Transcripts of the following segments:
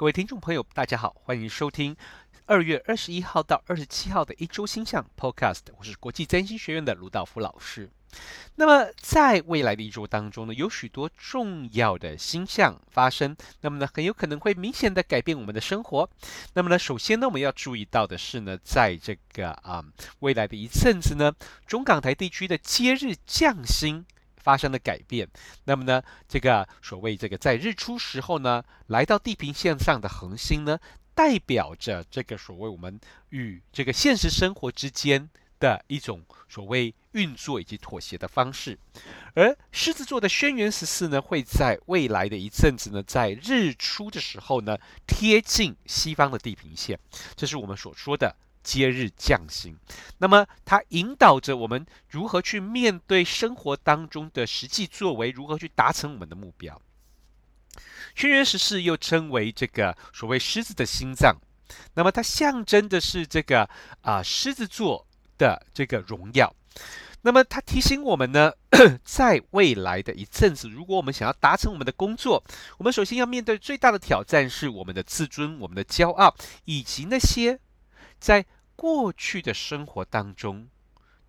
各位听众朋友，大家好，欢迎收听二月二十一号到二十七号的一周星象 Podcast。我是国际占星学院的卢道夫老师。那么，在未来的一周当中呢，有许多重要的星象发生，那么呢，很有可能会明显的改变我们的生活。那么呢，首先呢，我们要注意到的是呢，在这个啊未来的一阵子呢，中港台地区的接日降星。发生了改变，那么呢，这个所谓这个在日出时候呢，来到地平线上的恒星呢，代表着这个所谓我们与这个现实生活之间的一种所谓运作以及妥协的方式。而狮子座的轩辕十四呢，会在未来的一阵子呢，在日出的时候呢，贴近西方的地平线，这是我们所说的。接日降星，那么它引导着我们如何去面对生活当中的实际作为，如何去达成我们的目标。轩辕十四又称为这个所谓狮子的心脏，那么它象征的是这个啊狮子座的这个荣耀。那么它提醒我们呢，在未来的一阵子，如果我们想要达成我们的工作，我们首先要面对最大的挑战是我们的自尊、我们的骄傲，以及那些。在过去的生活当中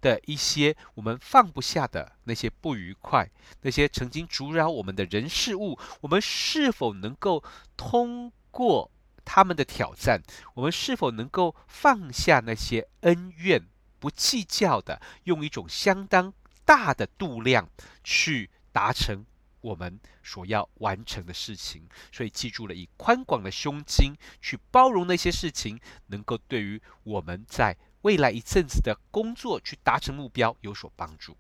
的一些我们放不下的那些不愉快，那些曾经阻扰我们的人事物，我们是否能够通过他们的挑战？我们是否能够放下那些恩怨，不计较的，用一种相当大的度量去达成？我们所要完成的事情，所以记住了，以宽广的胸襟去包容那些事情，能够对于我们在未来一阵子的工作去达成目标有所帮助。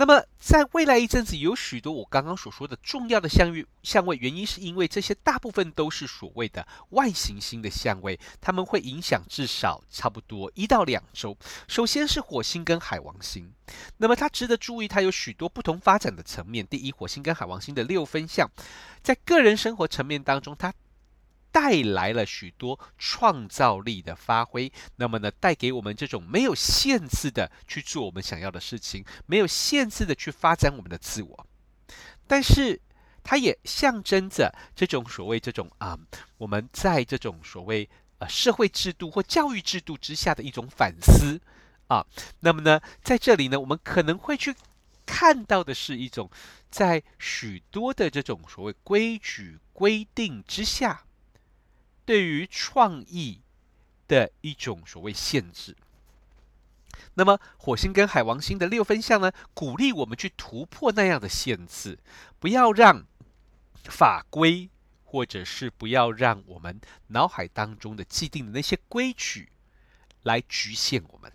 那么，在未来一阵子，有许多我刚刚所说的重要的相遇相位，原因是因为这些大部分都是所谓的外行星的相位，它们会影响至少差不多一到两周。首先是火星跟海王星，那么它值得注意，它有许多不同发展的层面。第一，火星跟海王星的六分相，在个人生活层面当中，它带来了许多创造力的发挥，那么呢，带给我们这种没有限制的去做我们想要的事情，没有限制的去发展我们的自我。但是，它也象征着这种所谓这种啊，我们在这种所谓呃社会制度或教育制度之下的一种反思啊。那么呢，在这里呢，我们可能会去看到的是一种在许多的这种所谓规矩规定之下。对于创意的一种所谓限制，那么火星跟海王星的六分相呢，鼓励我们去突破那样的限制，不要让法规，或者是不要让我们脑海当中的既定的那些规矩来局限我们。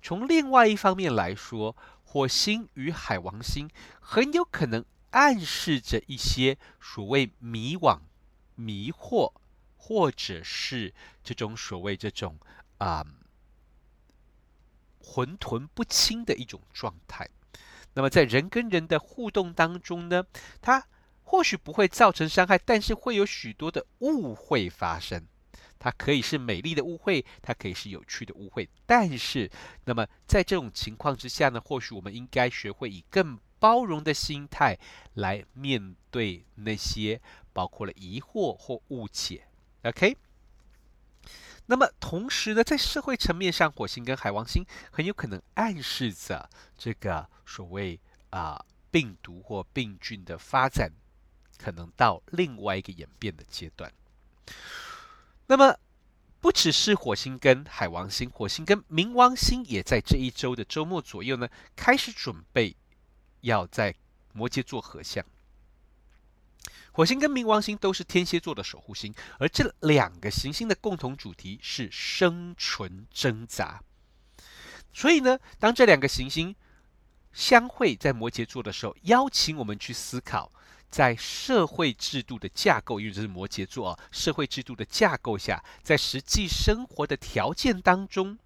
从另外一方面来说，火星与海王星很有可能暗示着一些所谓迷惘、迷惑。或者是这种所谓这种啊、嗯、混沌不清的一种状态，那么在人跟人的互动当中呢，它或许不会造成伤害，但是会有许多的误会发生。它可以是美丽的误会，它可以是有趣的误会，但是那么在这种情况之下呢，或许我们应该学会以更包容的心态来面对那些包括了疑惑或误解。OK，那么同时呢，在社会层面上，火星跟海王星很有可能暗示着这个所谓啊、病毒或病菌的发展，可能到另外一个演变的阶段。那么不只是火星跟海王星，火星跟冥王星也在这一周的周末左右呢，开始准备要在摩羯座合相。火星跟冥王星都是天蝎座的守护星，而这两个行星的共同主题是生存挣扎。所以呢，当这两个行星相会在摩羯座的时候，邀请我们去思考，在社会制度的架构，因为这是摩羯座啊，社会制度的架构下，在实际生活的条件当中，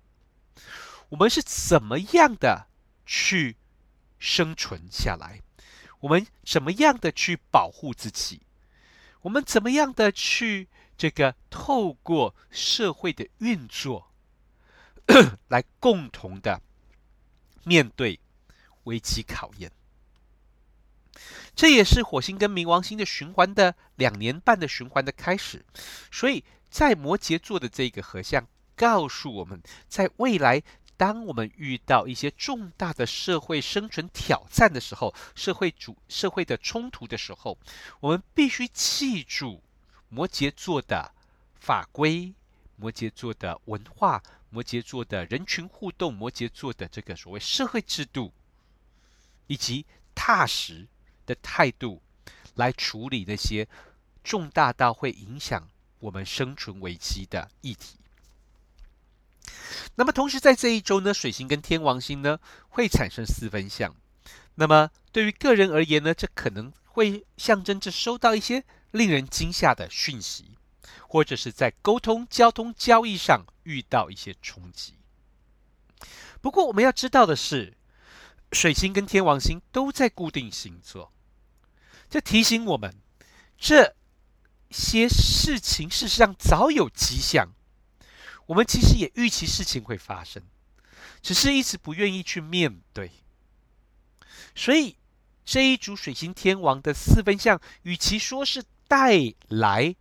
我们是怎么样的去生存下来？我们怎么样的去保护自己？我们怎么样的去这个透过社会的运作，来共同的面对危机考验？这也是火星跟冥王星的循环的两年半的循环的开始。所以在摩羯座的这个合相，告诉我们在未来，当我们遇到一些重大的社会生存挑战的时候，社会主社会的冲突的时候，我们必须记住摩羯座的法规、摩羯座的文化、摩羯座的人群互动、摩羯座的这个所谓社会制度，以及踏实的态度来处理那些重大到会影响我们生存危机的议题。那么，同时在这一周呢，水星跟天王星呢会产生四分相。那么，对于个人而言呢，这可能会象征着收到一些令人惊吓的讯息，或者是在沟通、交通、交易上遇到一些冲击。不过，我们要知道的是，水星跟天王星都在固定星座，这提醒我们，这些事情事实上早有迹象。我们其实也预期事情会发生，只是一直不愿意去面对。所以这一组水星天王的四分相，与其说是带来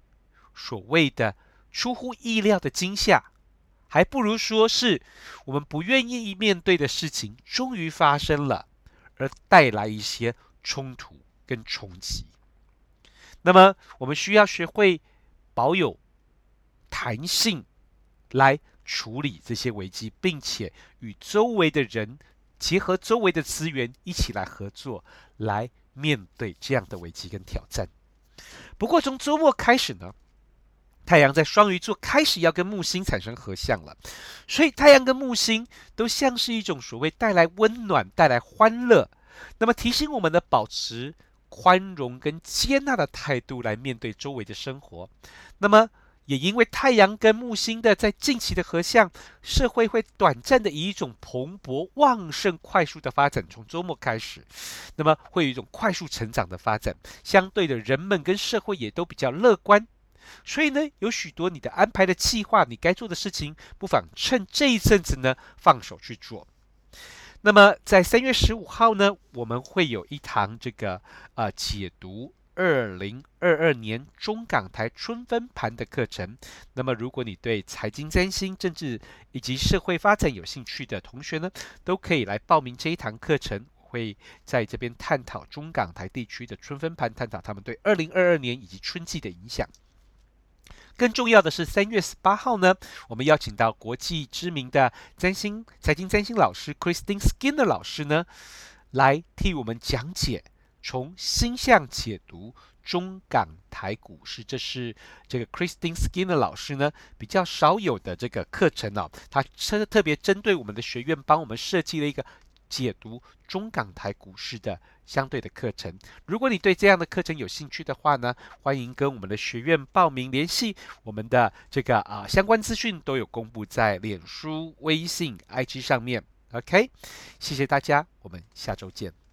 所谓的出乎意料的惊吓，还不如说是我们不愿意面对的事情终于发生了，而带来一些冲突跟冲击。那么我们需要学会保有弹性。来处理这些危机，并且与周围的人结合周围的资源，一起来合作，来面对这样的危机跟挑战。不过从周末开始呢，太阳在双鱼座开始要跟木星产生合相了，所以太阳跟木星都像是一种所谓带来温暖、带来欢乐，那么提醒我们的保持宽容跟接纳的态度来面对周围的生活。那么。也因为太阳跟木星的在近期的合相，社会会短暂的以一种蓬勃、旺盛、快速的发展，从周末开始，那么会有一种快速成长的发展。相对的，人们跟社会也都比较乐观，所以呢，有许多你的安排的计划，你该做的事情，不妨趁这一阵子呢，放手去做。那么在三月十五号呢，我们会有一堂这个呃解读。二零二二年中港台春分盘的课程。那么，如果你对财经、占星、政治以及社会发展有兴趣的同学呢，都可以来报名这一堂课程。会在这边探讨中港台地区的春分盘，探讨他们对二零二二年以及春季的影响。更重要的是，三月十八号呢，我们邀请到国际知名的占星、财经占星老师 Christine Skinner 老师呢，来替我们讲解。从星象解读中港台股市，这是这个 Christine Skinner 老师呢比较少有的这个课程哦。他特特别针对我们的学院，帮我们设计了一个解读中港台股市的相对的课程。如果你对这样的课程有兴趣的话呢，欢迎跟我们的学院报名联系。我们的这个啊相关资讯都有公布在脸书、微信、IG 上面。OK，谢谢大家，我们下周见。